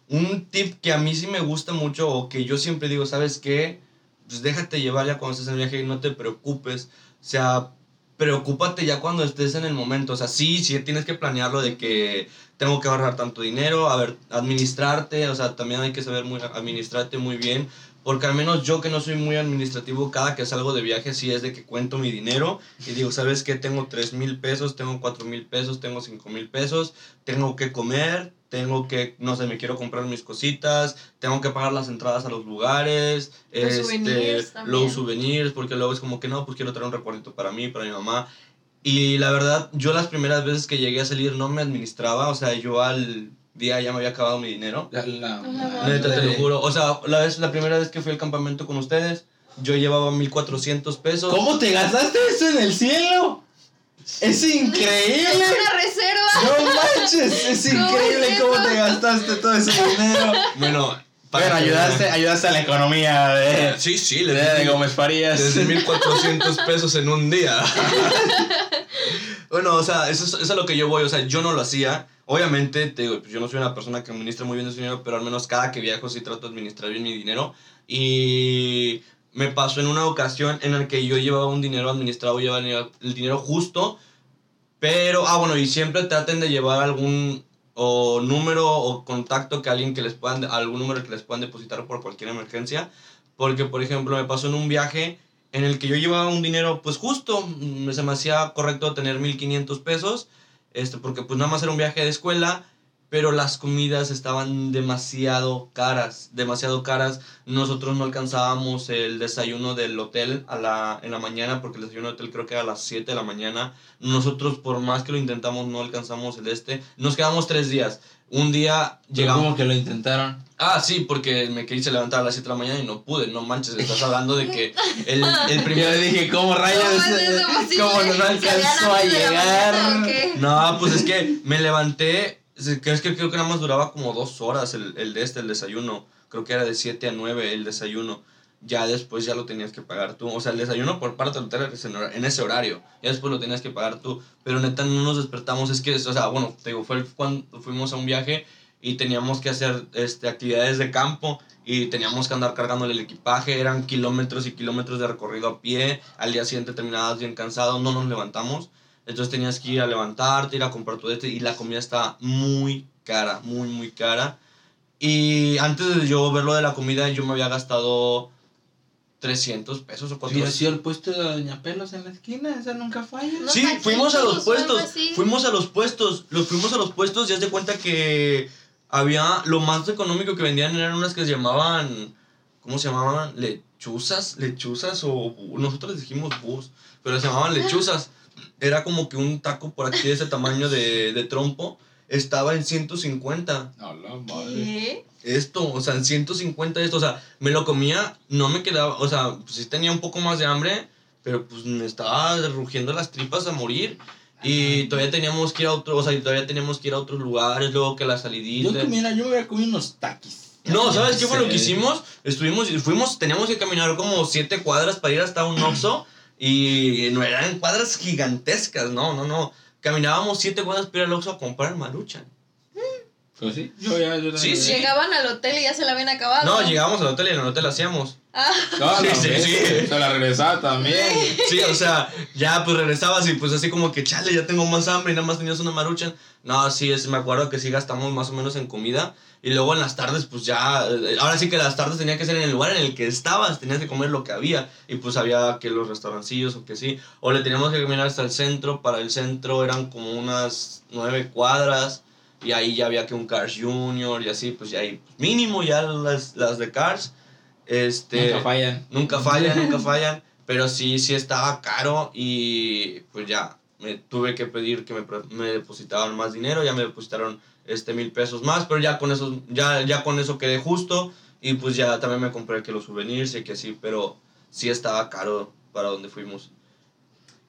un tip que a mí sí me gusta mucho o que yo siempre digo, ¿sabes qué? Pues déjate llevar ya cuando estés en el viaje y no te preocupes. Sea, preocúpate ya cuando estés en el momento. O sea, sí, sí tienes que planearlo de que tengo que ahorrar tanto dinero, a ver, administrarte, o sea, también hay que saber muy, administrarte muy bien. Porque al menos yo que no soy muy administrativo, cada que salgo de viaje sí es de que cuento mi dinero y digo, ¿sabes qué? Tengo 3 mil pesos, tengo 4 mil pesos, tengo 5 mil pesos, tengo que comer, tengo que, no sé, me quiero comprar mis cositas, tengo que pagar las entradas a los lugares, Los souvenirs también. los souvenirs, porque luego es como que no, pues quiero traer un recuerdito para mí, para mi mamá. Y la verdad, yo las primeras veces que llegué a salir no me administraba, o sea, yo al día ya me había acabado mi dinero. La- la. Neta, te lo juro. O sea, la, vez, la primera vez que fui al campamento con ustedes, yo llevaba 1400 pesos. ¿Cómo te gastaste eso en el cielo? Es increíble. Es una reserva. No manches, es ¿Cómo increíble es cómo te gastaste todo ese dinero. Bueno, para Bueno, ayudaste, ayudaste a la economía de, Sí, sí, de, les de Gómez Farías. les di 1400 pesos en un día. bueno, o sea, eso es, eso es a lo que yo voy. O sea, yo no lo hacía. Obviamente, te digo, pues yo no soy una persona que administra muy bien su dinero, pero al menos cada que viajo sí trato de administrar bien mi dinero. Y me pasó en una ocasión en la que yo llevaba un dinero administrado, llevaba el dinero justo, pero, ah, bueno, y siempre traten de llevar algún o número o contacto que alguien que les puedan, algún número que les puedan depositar por cualquier emergencia. Porque, por ejemplo, me pasó en un viaje en el que yo llevaba un dinero, pues justo, mm, se me hacía correcto tener 1500 pesos, este, porque pues nada más era un viaje de escuela, pero las comidas estaban demasiado caras, demasiado caras. Nosotros no alcanzábamos el desayuno del hotel a la, en la mañana, porque el desayuno del hotel creo que era a las 7 de la mañana. Nosotros, por más que lo intentamos, no alcanzamos el este. Nos quedamos tres días. Un día llegamos... ¿Cómo que lo intentaron? Ah, sí, porque me quise levantar a las 7 de la mañana y no pude. No manches, estás hablando de que el, el Yo primer... dije, ¿cómo rayos? ¿Cómo? ¿Cómo no ¿Se alcanzó a mañana llegar? qué? No, pues es que me levanté. Es que creo que nada más duraba como dos horas el, el de este, el desayuno. Creo que era de 7 a 9 el desayuno. Ya después ya lo tenías que pagar tú. O sea, el desayuno por parte del hotel en ese horario. Ya después lo tenías que pagar tú. Pero neta no nos despertamos. Es que, o sea, bueno, te digo, fue cuando fuimos a un viaje y teníamos que hacer este, actividades de campo y teníamos que andar cargándole el equipaje. Eran kilómetros y kilómetros de recorrido a pie. Al día siguiente terminabas bien cansado. No nos levantamos. Entonces tenías que ir a levantarte, ir a comprar tu este y la comida estaba muy cara, muy, muy cara. Y antes de yo ver lo de la comida, yo me había gastado 300 pesos o 400. sido el puesto de Doña Pelos en la esquina, esa nunca falla. No. Sí, taquitos fuimos a los puestos. así. Fuimos a los puestos. Los fuimos a los puestos y haz de cuenta que había lo más económico que vendían eran unas que se llamaban ¿cómo se llamaban? Lechuzas, lechuzas o nosotros les dijimos bus, pero se llamaban lechuzas. Era como que un taco por aquí de ese tamaño de, de trompo estaba en 150. No, la madre. ¿Qué? Esto, o sea, en 150 esto, o sea, me lo comía, no me quedaba, o sea, pues sí tenía un poco más de hambre, pero pues me estaba rugiendo las tripas a morir. Y todavía teníamos que ir a otro, o sea, y todavía teníamos que ir a otros lugares, luego que la Yo salidita. comiera, yo me hubiera comido unos taquis. No, ¿sabes qué fue lo que hicimos? Estuvimos, fuimos, teníamos que caminar como siete cuadras para ir hasta un Oxxo y no eran cuadras gigantescas, no, no, no. Caminábamos siete cuadras para ir al a comprar maruchan. Pues sí, yo ya, yo Sí, también. sí. Llegaban al hotel y ya se la habían acabado. No, llegábamos al hotel y en el hotel hacíamos. Ah, No, Sí, sí, sí. Se la regresaba también. Sí, o sea, ya pues regresabas y pues así como que, chale, ya tengo más hambre y nada más tenías una maruchan. No, sí, es, me acuerdo que sí gastamos más o menos en comida. Y luego en las tardes, pues ya, eh, ahora sí que las tardes tenía que ser en el lugar en el que estabas, tenías que comer lo que había. Y pues había que los restaurancillos o que sí. O le teníamos que caminar hasta el centro, para el centro eran como unas nueve cuadras. Y ahí ya había que un Cars Junior y así, pues ya ahí, mínimo ya las, las de Cars. Este, Nunca fallan. Nunca fallan, nunca fallan. Pero sí, sí estaba caro y pues ya me tuve que pedir que me, me depositaran más dinero. Ya me depositaron este mil pesos más, pero ya con eso, ya, ya con eso quedé justo. Y pues ya también me compré que los souvenirs y que sí, pero sí estaba caro para donde fuimos.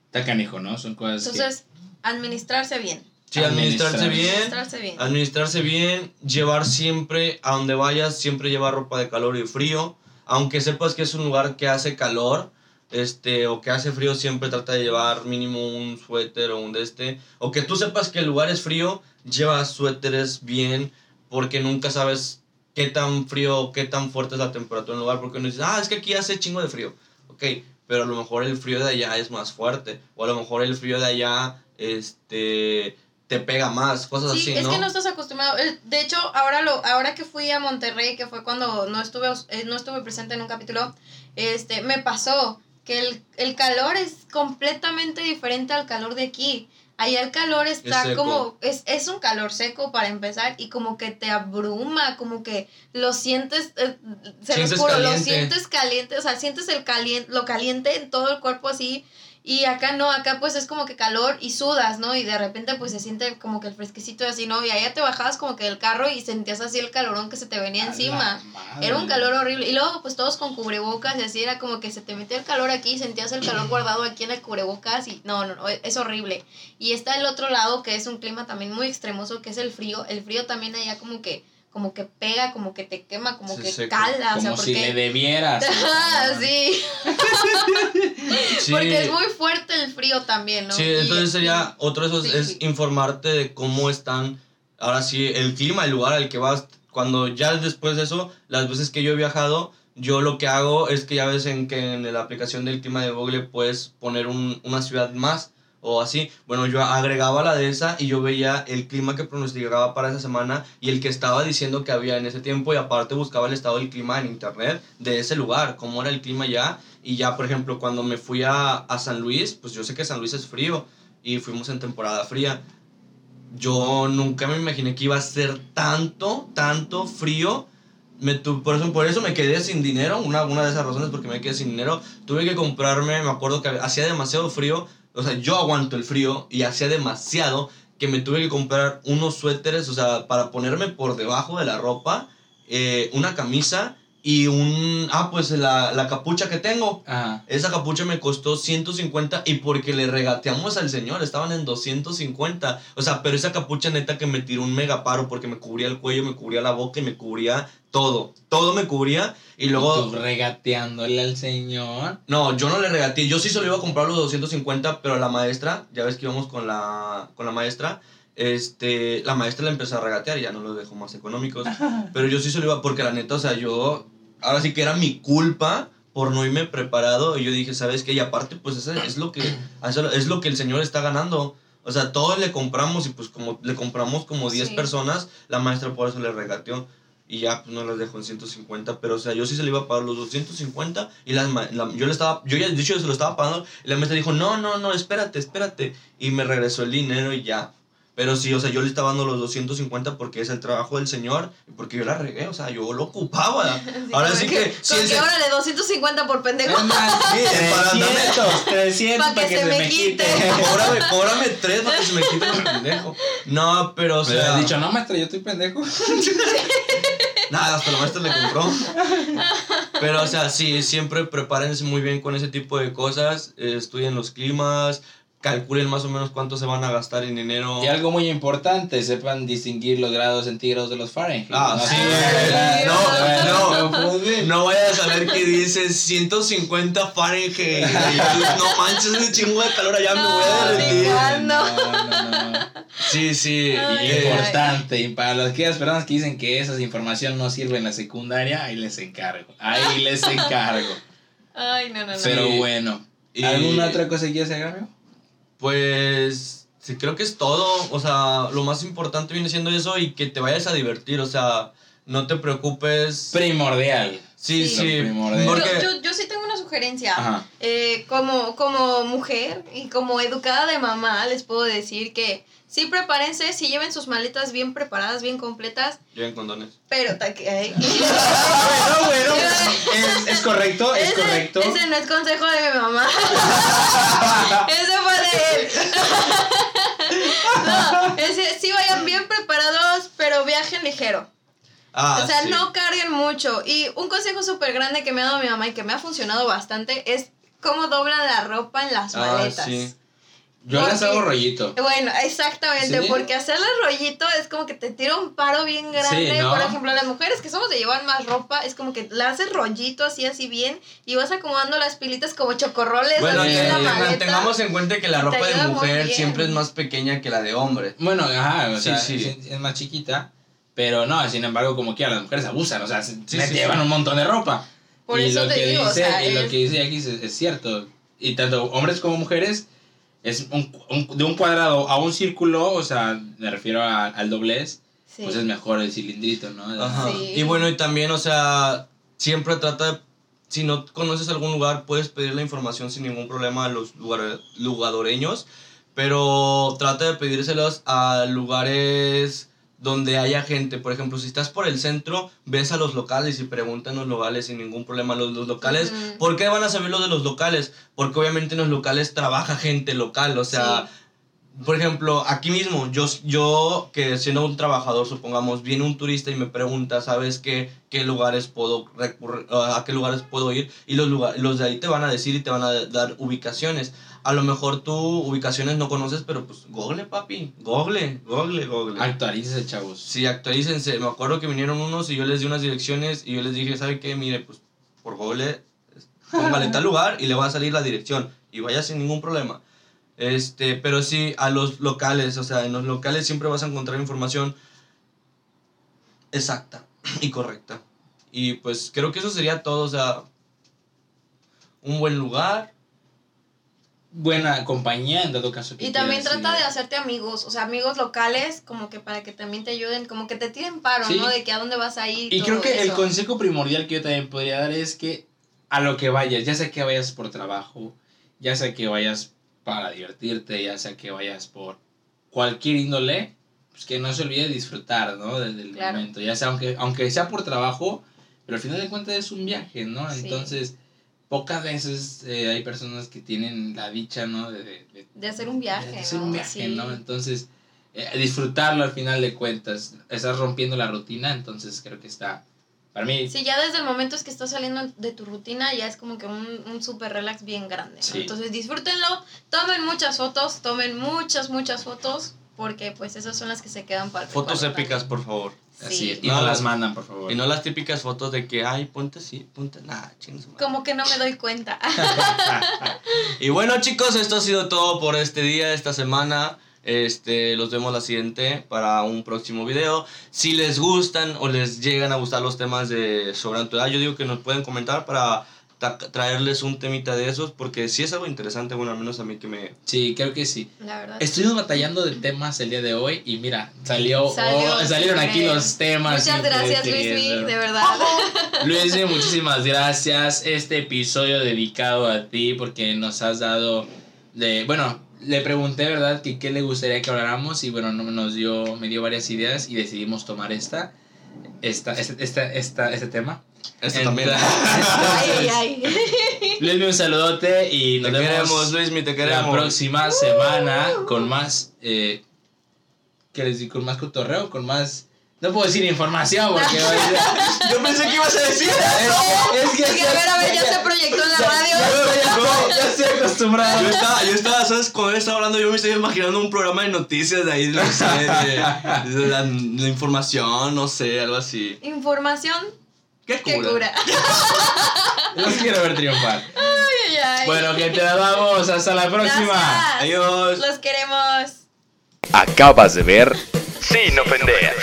Está canijo, ¿no? Son cosas entonces, administrarse bien. Sí, administrarse Administrar. bien. Administrarse bien. Administrarse bien, llevar siempre, a donde vayas, siempre llevar ropa de calor y frío. Aunque sepas que es un lugar que hace calor, este, o que hace frío, siempre trata de llevar mínimo un suéter o un de este. O que tú sepas que el lugar es frío, lleva suéteres bien, porque nunca sabes qué tan frío o qué tan fuerte es la temperatura en el lugar. Porque uno dice, ah, es que aquí hace chingo de frío. Ok, pero a lo mejor el frío de allá es más fuerte. O a lo mejor el frío de allá, este, te pega más, cosas Sí, así, es ¿no? que no estás acostumbrado. Eh, De hecho, ahora lo, ahora que fui a Monterrey, que fue cuando no estuve, eh, no estuve presente en un capítulo, este, me pasó que el, el calor es completamente diferente al calor de aquí. Allá el calor está seco. como, es, es un calor seco para empezar y como que te abruma, como que lo sientes, eh, se Sientes juro, lo caliente. sientes caliente, o sea, sientes el caliente, lo caliente en todo el cuerpo así y acá no, acá pues es como que calor y sudas, ¿no? Y de repente pues se siente como que el fresquecito así, ¿no? Y allá te bajabas como que del carro y sentías así el calorón que se te venía encima. Era un calor horrible. Y luego pues todos con cubrebocas y así era como que se te metía el calor aquí y sentías el calor guardado aquí en el cubrebocas y no, no, no, es horrible. Y está el otro lado que es un clima también muy extremoso, que es el frío. El frío también allá como que como que pega, como que te quema, como que seca. cala, o Como sea, si porque le debieras. Sí, Sí. porque es muy fuerte el frío también, ¿no? Sí, entonces sería otro de esos Sí, es sí. informarte de cómo están ahora sí el clima, el lugar al que vas. Cuando ya después de eso, las veces que yo he viajado, yo lo que hago es que ya ves en que en la aplicación del clima de Google puedes poner un- una ciudad más o así. Bueno, yo agregaba la de esa y yo veía el clima que pronosticaba para esa semana y el que estaba diciendo que había en ese tiempo y aparte buscaba el estado del clima en internet de ese lugar, cómo era el clima ya. Y ya, por ejemplo, cuando me fui a, a San Luis, pues yo sé que San Luis es frío y fuimos en temporada fría. Yo nunca me imaginé que iba a ser tanto, tanto frío. Me tu- por, eso, por eso me quedé sin dinero, una, una de esas razones porque me quedé sin dinero. Tuve que comprarme, me acuerdo que hacía demasiado frío, o sea, yo aguanto el frío y hacía demasiado que me tuve que comprar unos suéteres, o sea, para ponerme por debajo de la ropa, eh, una camisa y un... Ah, pues la, la capucha que tengo. Ajá. Esa capucha me costó 150 y porque le regateamos al señor, estaban en 250. O sea, pero esa capucha neta que me tiró un megaparo porque me cubría el cuello, me cubría la boca y me cubría todo. Todo me cubría y luego... Tú regateándole al señor. No, yo no le regateé. Yo sí solo iba a comprar los 250, pero la maestra, ya ves que íbamos con la, con la maestra, este, la maestra le empezó a regatear y ya no los dejó más económicos. Pero yo sí solo iba, porque la neta, o sea, yo, ahora sí que era mi culpa por no irme preparado. Y yo dije, ¿sabes qué? Y aparte, pues eso es lo que, es lo que el señor está ganando. O sea, todos le compramos y pues como le compramos como 10 Sí. personas, la maestra por eso le regateó. y ya pues no las dejó en 150, pero o sea, yo sí se le iba a pagar los 250 y las, la- yo le estaba, yo ya de hecho se lo estaba pagando y la maestra dijo, no, no, no, espérate, espérate, y me regresó el dinero y ya. Pero sí, o sea, yo le estaba dando los 250 porque es el trabajo del señor y porque yo la regué, o sea, yo lo ocupaba. Ahora sí que, sí, que órale, 250 por pendejo. Es más, Sí, para 300, 300 Pa' para que, se me quite. Cóbrame, cóbrame tres para que se me quite el pendejo. No, pero o Me sea. dicho, no, maestra, yo estoy pendejo. Nada, hasta la maestra le compró. Pero, o sea, sí, siempre prepárense muy bien con ese tipo de cosas. eh, estudien los climas, calculen más o menos cuánto se van a gastar en dinero. Y algo muy importante, sepan distinguir los grados centígrados de los Fahrenheit. Ah, sí, se- no, no. confunden. No vayas a ver que dice 150 Fahrenheit. Y tú, no manches, es un chingo de calor allá, me voy a No, derretir. No, no, no. Sí, sí. Ay, eh, Importante, y para las aquellas personas que dicen que esa información no sirve en la secundaria, ahí les encargo. Ahí les encargo. Ay, no, no, no. Pero Sí. bueno. Y- ¿Alguna otra cosa que quieras agregar? Pues sí, creo que es todo. O sea, lo más importante viene siendo eso y que te vayas a divertir. O sea, no te preocupes. Primordial. Sí, Sí. sí. Primordial. Porque, Yo, yo, yo sí tengo una sugerencia. Ajá. Eh, como, como mujer y como educada de mamá, les puedo decir que sí prepárense, sí lleven sus maletas bien preparadas, bien completas, Lleven condones. pero ta- que- ay. Bueno, bueno. Es, es correcto, es ese, correcto. ese no es consejo de mi mamá. ese fue de él. no, ese, sí vayan bien preparados, pero viajen ligero. Ah, o sea, sí. no carguen mucho. Y un consejo súper grande que me ha dado mi mamá y que me ha funcionado bastante es cómo doblan la ropa en las Ah, maletas. sí. Yo las hago rollito. Bueno, exactamente, ¿Sí? porque hacerle rollito es como que te tira un paro bien grande. Sí, ¿no? Por ejemplo, las mujeres que somos de llevar más ropa, es como que la haces rollito así, así bien, y vas acomodando las pilitas como chocorroles Bueno, así en la eh, maleta. tengamos en cuenta que la ropa de mujer siempre es más pequeña que la de hombre. Bueno, ajá, o Sí, sea, sí. Es, es más chiquita. Pero no, sin embargo, como quiera, las mujeres abusan, o sea, se Sí, me sí, llevan sí. un montón de ropa. Por y eso lo te que digo, o dice, sea, y lo que dice aquí es, es cierto. Y tanto hombres como mujeres, es un, un- de un cuadrado a un círculo, o sea, me refiero a- al doblez, Sí. pues es mejor el cilindrito, ¿no? Ajá. Sí. Y bueno, y también, o sea, siempre trata de. Si no conoces algún lugar, puedes pedir la información sin ningún problema a los lugar, lugadoreños. Pero trata de pedírselos a lugares donde haya gente. Por ejemplo, si estás por el centro, ves a los locales y preguntan los locales sin ningún problema. Los, los locales. ¿por qué van a saber lo de los locales? Porque obviamente en los locales trabaja gente local. O sea, por ejemplo, aquí mismo, yo, yo que siendo un trabajador, supongamos, viene un turista y me pregunta, ¿sabes qué, qué lugares puedo recurrir, a qué lugares puedo ir? Y los, lugar, los de ahí te van a decir y te van a dar ubicaciones. A lo mejor tú ubicaciones no conoces, pero pues google, papi, google, google, google. Actualícese, chavos. Sí, actualícense. Me acuerdo que vinieron unos y yo les di unas direcciones y yo les dije, ¿sabe qué? Mire, pues por Google, póngale tal lugar y le va a salir la dirección y vaya sin ningún problema. Este, pero sí, a los locales, o sea, en los locales siempre vas a encontrar información exacta y correcta. Y pues creo que eso sería todo, o sea, un buen lugar. Buena compañía, en dado caso que Y también quieras trata de hacerte amigos, o sea, amigos locales, como que para que también te ayuden, como que te tiren paro, Sí. ¿no? De que a dónde vas a ir. Y todo creo que el consejo primordial que yo también podría dar es que a lo que vayas, ya sea que vayas por trabajo, ya sea que vayas para divertirte, ya sea que vayas por cualquier índole, pues que no se olvide disfrutar, ¿no? Del Claro. momento, ya sea aunque, aunque sea por trabajo, pero al final de cuentas es un viaje, ¿no? Sí. Entonces, pocas veces eh, hay personas que tienen la dicha, ¿no? De, de- de- De hacer un viaje, de hacer ¿no? un viaje, Sí. ¿no? Entonces, eh, disfrutarlo al final de cuentas, estás rompiendo la rutina, entonces creo que está, para mí, Sí, ya desde el momento es que estás saliendo de tu rutina, ya es como que un, un super relax bien grande. ¿no? Sí. Entonces disfrútenlo, tomen muchas fotos, tomen muchas, muchas fotos, porque pues esas son las que se quedan para el Fotos épicas, por favor. Así Sí. es. Y no, No, las mandan, por favor. Y no las típicas fotos de que, ay, ponte así, ponte nada. Como que no me doy cuenta. Y bueno chicos, esto ha sido todo por este día, esta semana. Este, los vemos la siguiente para un próximo video. Si les gustan o les llegan a gustar los temas de sobrenatural, yo digo que nos pueden comentar para traerles un temita de esos, porque sí es algo interesante, bueno, al menos a mí que me... Sí, creo que sí. La verdad. Estuvimos batallando de temas el día de hoy y mira, salió, Salió oh, salieron aquí los temas. Muchas gracias, Luismi, de verdad. Luismi, muchísimas gracias. Este episodio dedicado a ti porque nos has dado de, bueno, le pregunté, ¿verdad?, que qué le gustaría que habláramos y bueno, no- nos dio, me dio varias ideas y decidimos tomar esta, esta, este, esta, esta, este tema. Esto también. Ay, ay, ay. Luismi, un saludote y nos Te vemos queremos, Luismi, te la queremos. próxima semana con más, eh, ¿qué les digo? Con más cotorreo, con más... No puedo decir información porque... Yo pensé que ibas a decir es que... Porque, a ver, a ver, ya se proyectó en la radio. Ya, ya estoy acostumbrado. Yo estaba, yo estaba, ¿sabes? Cuando él estaba hablando, yo me estoy imaginando un programa de noticias de ahí, no sé, de, de la, la información, no sé, algo así. Información ¿Qué cura? cura. Los quiero ver triunfar. Ay, ay. Bueno, que te la damos. Hasta la próxima. Gracias. Adiós. Los queremos. Acabas de ver Sin Ofender.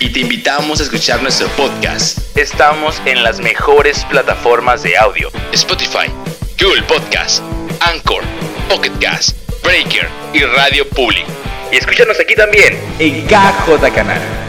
Y te invitamos a escuchar nuestro podcast. Estamos en las mejores plataformas de audio: Spotify, Google Podcast, Anchor, Pocket Cast, Breaker y Radio Public. Y escúchanos aquí también en KJ Canal.